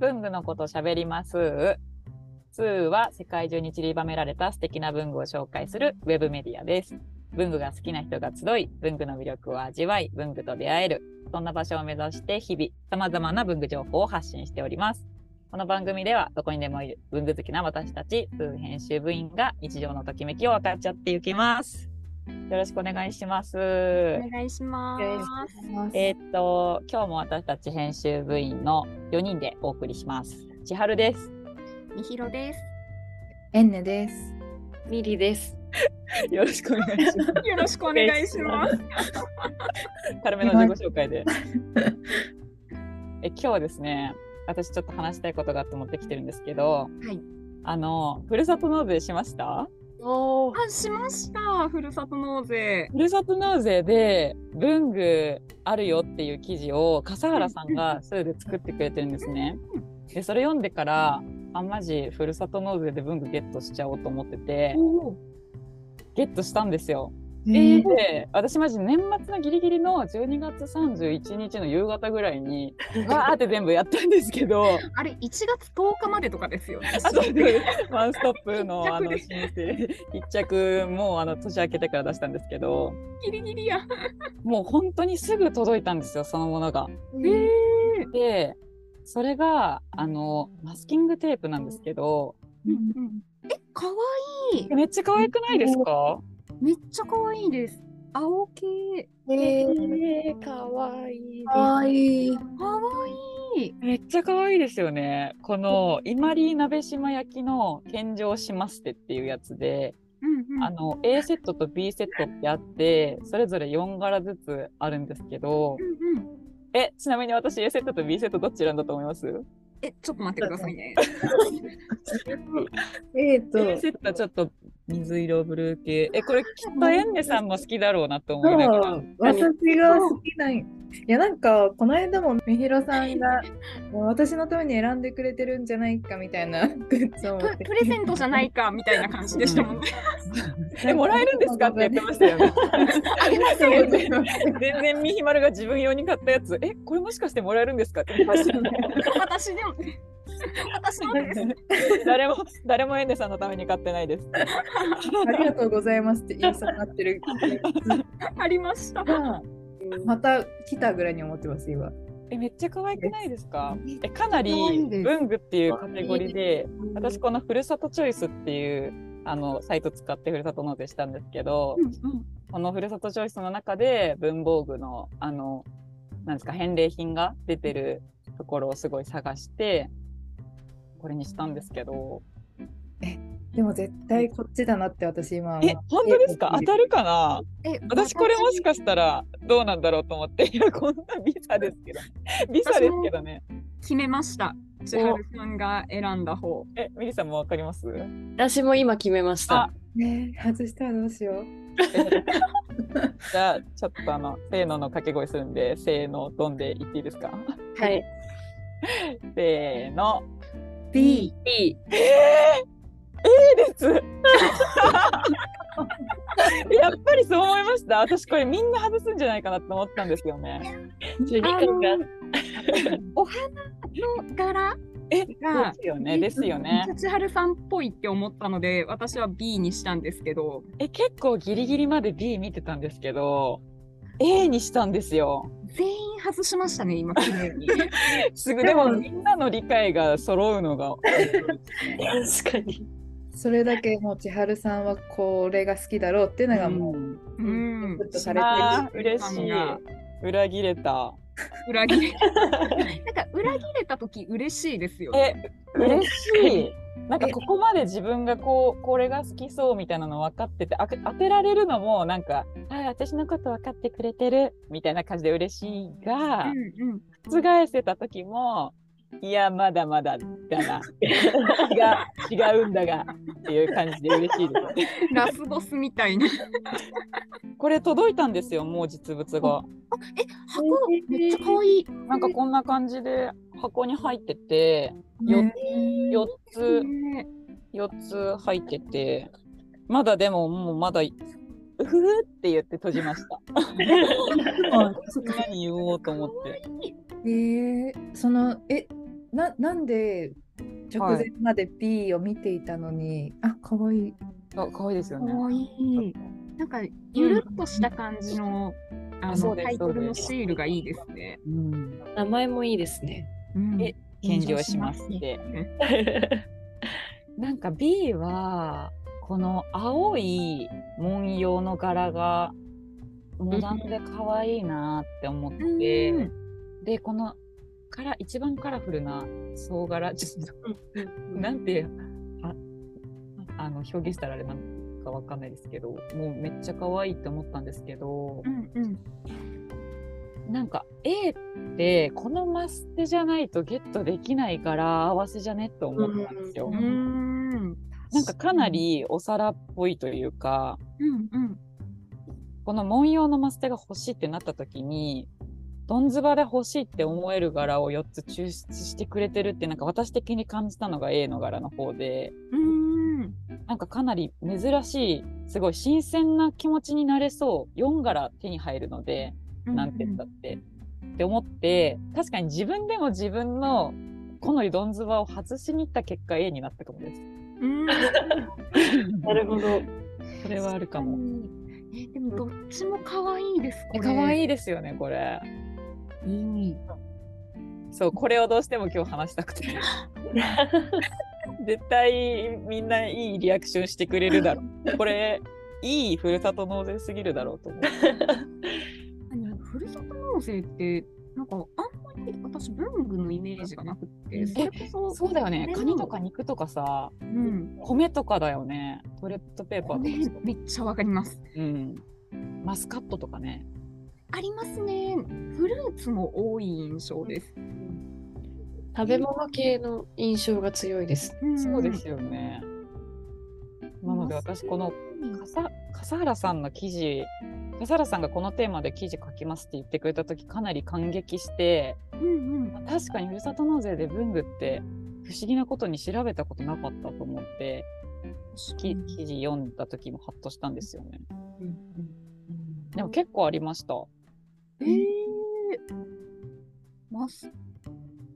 文具のこと喋ります。スーは世界中に散りばめられた素敵な文具を紹介するウェブメディアです。文具が好きな人が集い、文具の魅力を味わい、文具と出会える。そんな場所を目指して日々、様々な文具情報を発信しております。この番組では、どこにでもいる文具好きな私たち、スー編集部員が日常のときめきを分かっちゃっていきます。よろしくお願いします。お願いします。えーっと、今日も私たち編集部員の4人でお送りします。千春です。みひろです。エンネです。ミリです。よろしくお願いします。よろしくお願いします。軽めの自己紹介で。え今日はですね、私ちょっと話したいことがあって持ってきてるんですけど、はい。あの、ふるさと納税しました？おあ、しました。ふるさと納税。ふるさと納税で文具あるよっていう記事を笠原さんがそれで作ってくれてるんですね。で、それ読んでから、あ、マジふるさと納税で文具ゲットしちゃおうと思ってて、おゲットしたんですよ。えー。で、私マジ年末のギリギリの12月31日の夕方ぐらいに、わーって全部やったんですけど、あれ、1月10日までとかですよね。あとでワンストップのあの申請、一着もうあの年明けてから出したんですけど、ギリギリや。もう本当にすぐ届いたんですよ、そのものが。ええで、それがあのマスキングテープなんですけど、え、かわいい。めっちゃ可愛くないですか？めっちゃかわいいです。青系。えー、えー、かわいい。かわいい。かわいい。めっちゃ可愛いですよね。この伊万里鍋島焼きの献上しますってっていうやつで、うんうん。あの A セットと B セットってあって、それぞれ4柄ずつあるんですけど、うんうん。え、ちなみに私 A セットと B セットどっち選んだと思います？え、ちょっと待ってくださいね。えーと、?A セットはちょっと水色ブルー系。え、これきっとエンネさんも好きだろうなと思いながら。私が好きない。いやなんかこの間もみひろさんがもう私のために選んでくれてるんじゃないかみたいな グッズを持ってププレゼントじゃないかみたいな感じでしたもんね。え、もらえるんですかって言ってました よね。ありますよね。全然みひまるが自分用に買ったやつ、え、これもしかしてもらえるんですかって言ってましたよね。私でも。私のです。誰も、誰もエンネさんのために買ってないです。ありがとうございますって言いそうになってるありました。がまた来たぐらいに思ってます今。え、めっちゃ可愛くないですか？え、かなり文具っていうカテゴリーで、私このふるさとチョイスっていうあのサイト使ってふるさと納税したんですけど、このふるさとチョイスの中で文房具のあの、なんですか、返礼品が出てるところをすごい探して、これにしたんですけど、でも絶対こっちだなって私今え、本当ですか？当たるかな？え、私これもしかしたらどうなんだろうと思って、いや、こんなビザですけど、ビザですけどね。決めました。千春さんが選んだ方。え、ミリさんもわかります？私も今決めましたあ。ね外したらどうしよう。じゃあ、ちょっとあの、せーのの掛け声するんで、せーの、どんで言っていいですか？はい。せーの。B。B。えー、A です やっぱりそう思いました。私これみんな外すんじゃないかなと思ったんですよね。お花の柄え、でがすよね、ですよね。千春さんっぽいって思ったので、私は B にしたんですけど、え、結構ギリギリまで B 見てたんですけど、A にしたんですよ。全員外しましたね、今、綺麗に。すぐでもみんなの理解が揃うのが。確かに。それだけもう千春さんはこれが好きだろうっていうのがもう、うんうんれてる嬉しい。裏切れた。裏切れ。なんか裏切れた時嬉しいですよね。え、嬉しい。なんかここまで自分がこうこれが好きそうみたいなの分かっててあ当てられるのもなんか「はい私のこと分かってくれてる」みたいな感じで嬉しいがうんうん。覆せた時も「いやまだまだだな」が 違うんだがっていう感じで嬉しいです。ラスボスみたいな。これ届いたんですよもう実物が。え、箱めっちゃ可愛い。なんかこんな感じで箱に入っててよね4つね4つ入ってて、まだでももうまだ、うふふって言って閉じました。何言おうと思って。えー、そのえななんで直前まで B を見ていたのに、あ可愛いあ可愛いですよね。かわいい。なんか、ゆるっとした感じの、あのそうですタイトルのそうですシールがいいですね。うん、名前もいいですね。うんえ献上しますって。なんか B はこの青い文様の柄がモダンで可愛いなって思って、うん。でこのから一番カラフルな総柄ちょっとなんてああの表現したらあれなんかわかんないですけどもうめっちゃ可愛いって思ったんですけど、うんうんなんか A ってこのマステじゃないとゲットできないから合わせじゃねって思ったんですよ。うーん。なんかかなりお皿っぽいというかうんうん。この文様のマステが欲しいってなった時にどんずばで欲しいって思える柄を4つ抽出してくれてるってなんか私的に感じたのが A の柄の方でうーん。なんかかなり珍しいすごい新鮮な気持ちになれそう4柄手に入るのでなんて言ったって、って思って確かに自分でも自分のこのどんずばを外しに行った結果 A になったかもです。うん なるほど。それはあるかも。えでもどっちも可愛いです。可愛いですよねこれ。いい。そうこれをどうしても今日話したくて 絶対みんないいリアクションしてくれるだろうこれいいふるさと納税すぎるだろうと思う何 ふるさと納税ってなんかあんまり私文具のイメージがなくってそれこそそうだよね。カニとか肉とかさうん。米とかだよね。トイレットペーパーとねかさ。めっちゃわかります。うん。マスカットとかね。ありますね。フルーツも多い印象です。食べ物系の印象が強いです。そうですよね。なので私この笠笠原さんの記事笠原さんがこのテーマで記事書きますって言ってくれた時かなり感激して。うんうん。確かにふるさと納税で文具って不思議なことに調べたことなかったと思ってき記事読んだ時もハッとしたんですよね。でも結構ありました。えー、ます。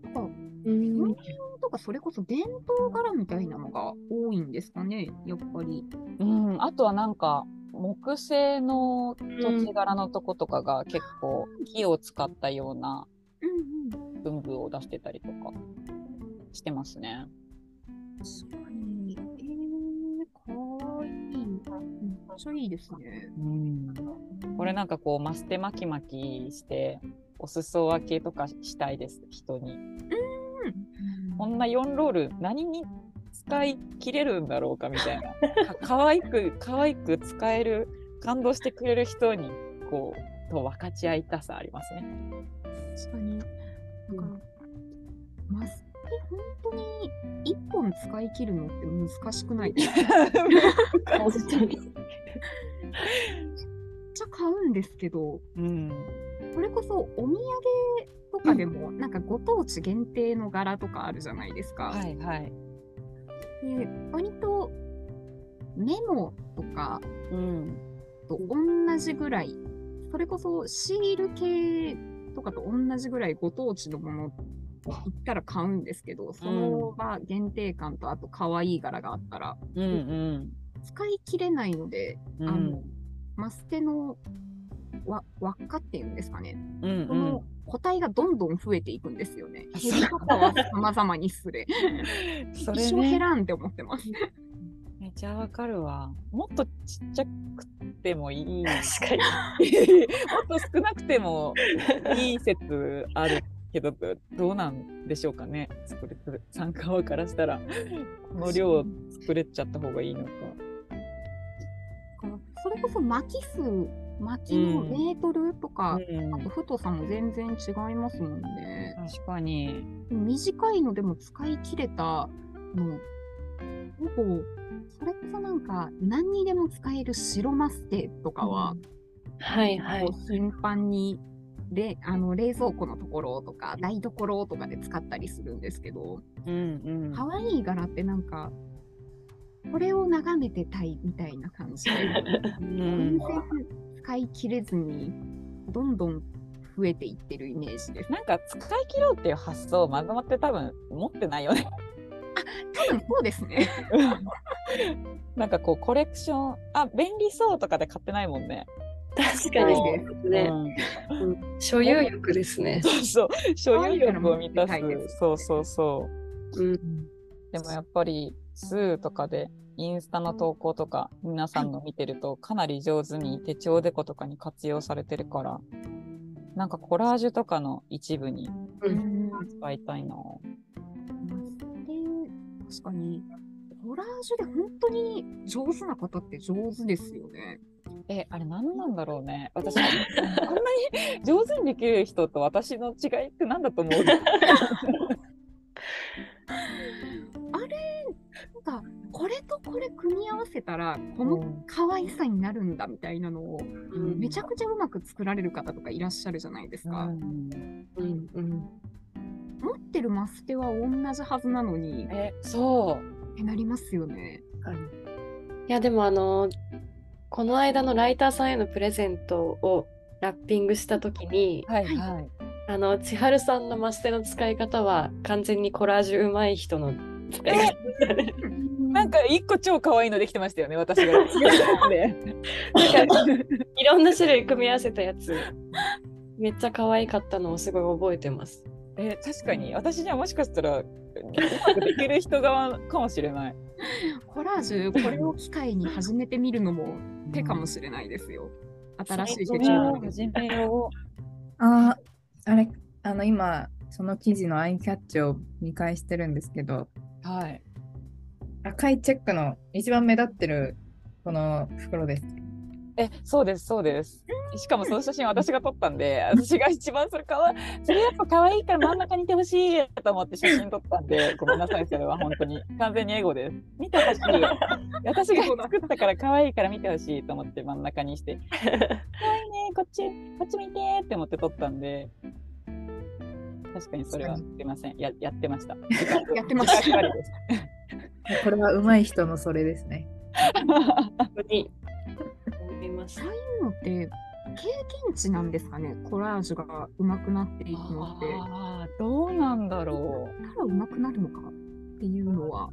なんかうん。文様とかそれこそ伝統柄みたいなのが多いんですかねやっぱり。うん。あとはなんか木製の土地柄のとことかが結構木を使ったようなうんうん文具を出してたりとかしてますね。確かに。えー、かわいい。めっちゃいいですね。うんこれなんかこうマステ巻き巻きしてお裾分けとかしたいです人に。こんな4ロール何に使い切れるんだろうかみたいな か可愛く可愛く使える感動してくれる人にこうと分かち合いたさありますね。確かに。なんか、マステ本当に一本使い切るのって難しくない？ですかめっちゃ買うんですけど、うん、これこそお土産とかでも、なんかご当地限定の柄とかあるじゃないですか。はいはい。で割とメモとかうん。と同じぐらい、それこそシール系とかと同じぐらいご当地のもの行ったら買うんですけど、その場限定感とあと可愛い柄があったらうんうん。使い切れないので、うん。あのマステのわ輪っかっていうんですかね、うんこの個体がどんどん増えていくんですよね。あ減り方は様々にすれ。うん、それ一生減ねらんって思ってます。めちゃわかるわ。もっとちっちゃくてもいい。確かに。もっと少なくてもいい説あるけどどうなんでしょうかね作れ参加側からしたらこの量を作れちゃった方がいいのか。それこそ巻き数、巻きのメートルとか、うんあと太さも全然違いますもんね。確かに。短いのでも使い切れたの、ほぼ、それこそなんか何にでも使える白マステとかは、はいはいこ。う頻繁にれあの冷蔵庫のところとか台所とかで使ったりするんですけど、うんうん可愛い柄ってなんか、これを眺めてたいみたいな感じで、うん使い切れずに、どんどん増えていってるイメージです。なんか使い切ろうっていう発想まとまって多分持ってないよね。多分そうですね。なんかこうコレクションあ便利そうとかで買ってないもんね。確かにそうね、うんうん所有欲ですね。そうそう所有欲を満たすすそうそうそう。うん、でもやっぱりスーとかでインスタの投稿とか皆さんの見てるとかなり上手に手帳デコとかに活用されてるからなんかコラージュとかの一部にうん使いたいな。で確かにコラージュで本当に上手な方って上手ですよね。えあれ何なんだろうね私こんなに上手にできる人と私の違いって何だと思う あれなんかこれとこれ組み合わせたらこの可愛さになるんだみたいなのをうんめちゃくちゃうまく作られる方とかいらっしゃるじゃないですか。うんうんうん持ってるマステは同じはずなのにえそってなりますよね。いやでもあのこの間のライターさんへのプレゼントをラッピングした時にうはいはい。あの千春さんのマステの使い方は完全にコラージュ上手い人の使い方でしたね。なんか一個超可愛いのできてましたよね私が。で なんかいろんな種類組み合わせたやつ めっちゃ可愛かったのをすごい覚えてます。え確かに私にはもしかしたらうまくできる人側かもしれない。コラージュこれを機会に始めてみるのも手かもしれないですよ。新しい手帳なのめよあーあれ、あの今、その記事のアイキャッチを見返してるんですけど、う。はい。赤いチェックの一番目立ってるこの袋です。えそうですそうです。しかもその写真私が撮ったんで 私が一番それかわそれやっぱ可愛いから真ん中にいてほしいと思って写真撮ったんでごめんなさいそれは本当に完全にエゴです。見てほしい。私が作ったから可愛いから見てほしいと思って真ん中にして可愛いねこっちこっち見てって思って撮ったんで。確かにそれはすいませんややってました。やってましたこれは上手い人のそれですね。本当に思いますそういうのって経験値なんですかね？コラージュが上手くなっていくのって。あーどうなんだろう。だから上手くなるのかっていうのは。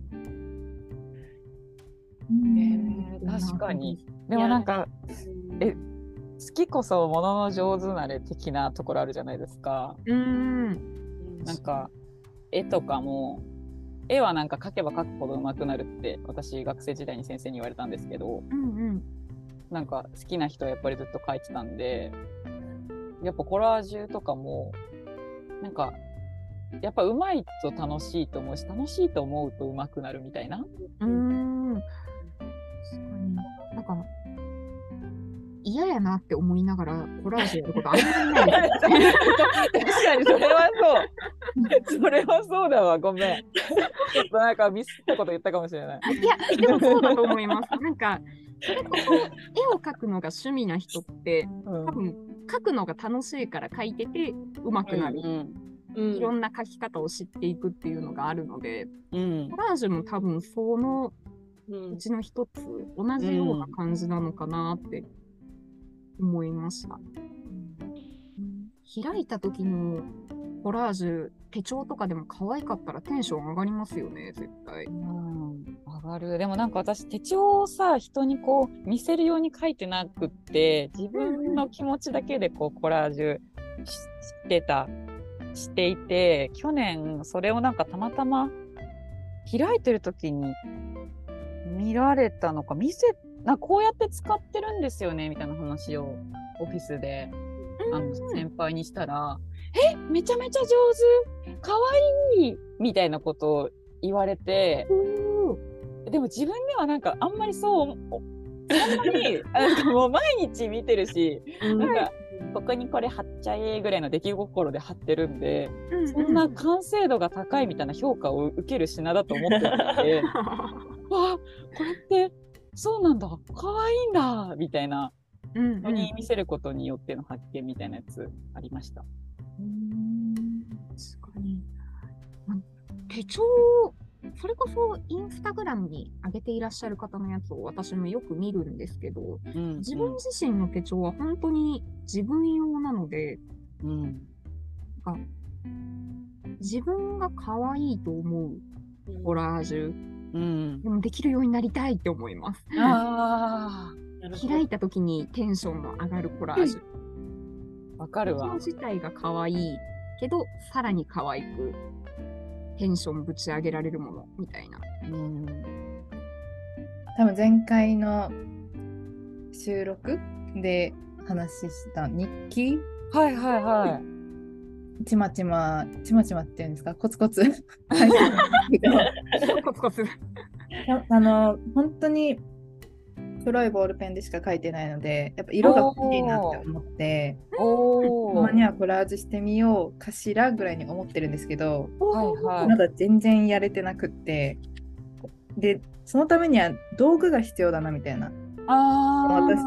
えー確かに。でもなんかえ好きこそものの上手なれ的なところあるじゃないですか。うーん。なんか絵とかも絵はなんか描けば描くほど上手くなるって私学生時代に先生に言われたんですけどうんうん。なんか好きな人はやっぱりずっと描いてたんでやっぱコラージュとかもなんかやっぱ上手いと楽しいと思うし楽しいと思うと上手くなるみたいな。うーん。嫌やなって思いながらコラージュやることあんまりないです。確かにそれはそう。それはそうだわ、ごめん。ちょっとなんかミスったこと言ったかもしれない。いや、でもそうだと思います。なんか、それこそ絵を描くのが趣味な人って、うん多分描くのが楽しいから描いてて上手くなる。うんうんいろんな描き方を知っていくっていうのがあるので、うんコラージュも多分そのうんうちの一つ、同じような感じなのかなって思いました。開いた時のコラージュ、手帳とかでも可愛かったらテンション上がりますよね、絶対。うん上がる。でもなんか私手帳をさ人にこう見せるように書いてなくって自分の気持ちだけでこうコラージュししてたしていて去年それをなんかたまたま開いてる時に見られたのか見せなこうやって使ってるんですよねみたいな話をオフィスであの先輩にしたら「えめちゃめちゃ上手かわいい!」みたいなことを言われてでも自分ではなんかあんまりそうおそんなに あなんかもう毎日見てるしなんかここにこれ貼っちゃえぐらいの出来心で貼ってるんでそんな完成度が高いみたいな評価を受ける品だと思ってたのでわあこれってそうなんだかわいいんだみたいなうんうんのに見せることによっての発見みたいなやつありました。確かに。ま手帳、それこそインスタグラムに上げていらっしゃる方のやつを私もよく見るんですけど、うん自分自身の手帳は本当に自分用なので、うん。自分が可愛いと思うコラージュ、うん。でもできるようになりたいって思います。あ開いた時にテンションの上がるコラージュ。あ、わかるわ。自体が可愛いけど、さらに可愛くテンションぶち上げられるものみたいな。うん。多分前回の収録で話した日記はいはいはい。ちまちまちまちまっていうんですか？コツコツ コツコツ。ああの本当に黒いボールペンでしか書いてないのでやっぱ色が欲しいなって思って。たまにはコラージュしてみようかしらぐらいに思ってるんですけどはいはい。まだ全然やれてなくってでそのためには道具が必要だなみたいなああ。私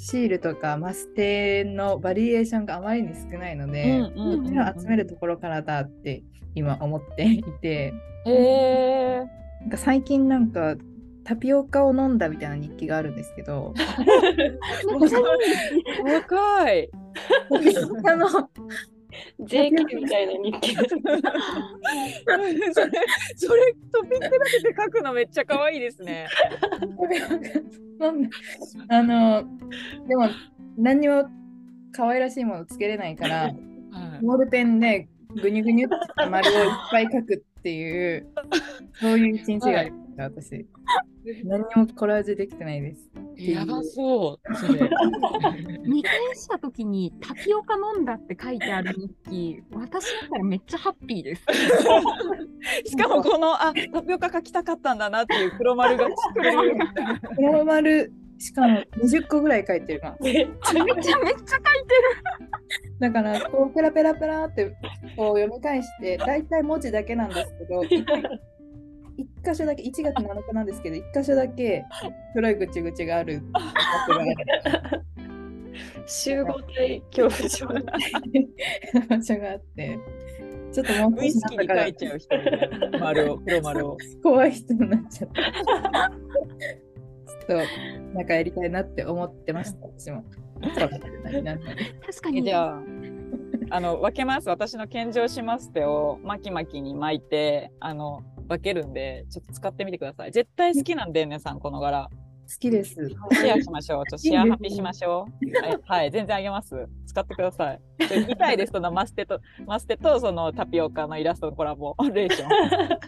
シールとかマステのバリエーションがあまりに少ないので、うんうん集めるところからだって今思っていてへえ。なんか最近なんかタピオカを飲んだみたいな日記があるんですけど 若い。タピオカの JK みたいな日記。それ、それトピック立てて書くのめっちゃ可愛いですね。あのでも何にも可愛らしいものつけれないからはいボールペンでぐにゅぐにゅって丸をいっぱい書くっていうそういう一日がありました、私何にもコラージュできてないですやばそう、それ。見返した時にタピオカ飲んだって書いてある日記、私だったらめっちゃハッピーです。しかもこの、あ、タピオカ書きたかったんだなっていう黒丸が。黒丸しかも20個ぐらい書いてるなめっちゃめっちゃめっちゃ書いてる。だからこうペラペラペラってこう読み返して大体文字だけなんですけど 一一箇所だけ1月7日なんですけど一箇所だけ黒いぐちぐちがある集合体恐怖症。場所があってちょっともうウイスキーに書いちゃう人丸を、黒丸を。怖い人になっちゃった。ちょっとなんかやりたいなって思ってました私も。確かに。じゃあ、あの、分けます。私の献上します手を巻き巻きに巻いて、あの、分けるんで、ちょっと使ってみてください。絶対好きなんで、皆さん、この柄。好きです。シェアしましょう。ちょっとシェアハピしましょう。はい、はい、全然あげます。使ってください。ちょ見たいです、そのマステと、マステとそのタピオカのイラストのコラボレーション。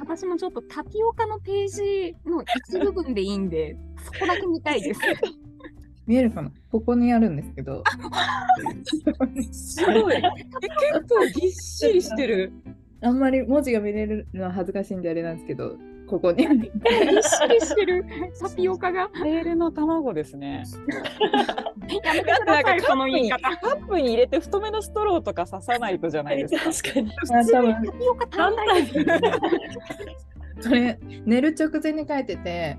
私もちょっとタピオカのページの一部分でいいんで、そこだけ見たいです。見えるかな？ここにあるんですけど。すごい。え、結構ぎっしりしてる。あんまり文字が見れるのは恥ずかしいんであれなんですけど、ここにある。ぎっしりしてるタピオカが。レールの卵ですね。やめてください、そのカップに、言い方。カップに入れて太めのストローとか刺さないとじゃないですか。確かに。あ多分タピオカ単体これ寝る直前に書いてて、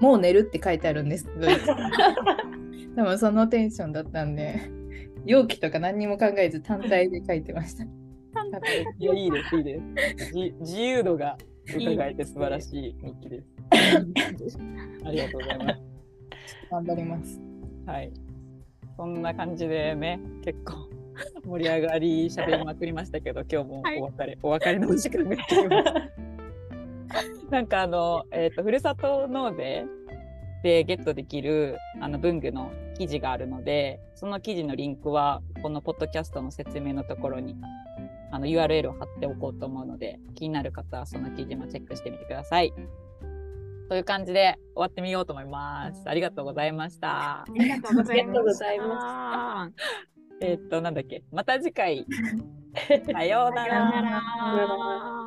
もう寝るって書いてあるんですけど、多分そのテンションだったんで、容器とか何にも考えず単体で書いてました。いや、いいです、いいです。じ自由度が伺えて素晴らしい日記です。ありがとうございます。頑張ります。はい。そんな感じでね、結構盛り上がり喋りまくりましたけど、今日もお別れ、お別れのお時間が来ています。なんかあの、えっ、と、ふるさと納税でゲットできるあの文具の記事があるので、その記事のリンクはこのポッドキャストの説明のところにあの URL を貼っておこうと思うので、気になる方はその記事もチェックしてみてください。という感じで終わってみようと思います。ありがとうございました。ありがとうございありがとうございま えーっと、なんだっけ、また次回。さような。ら。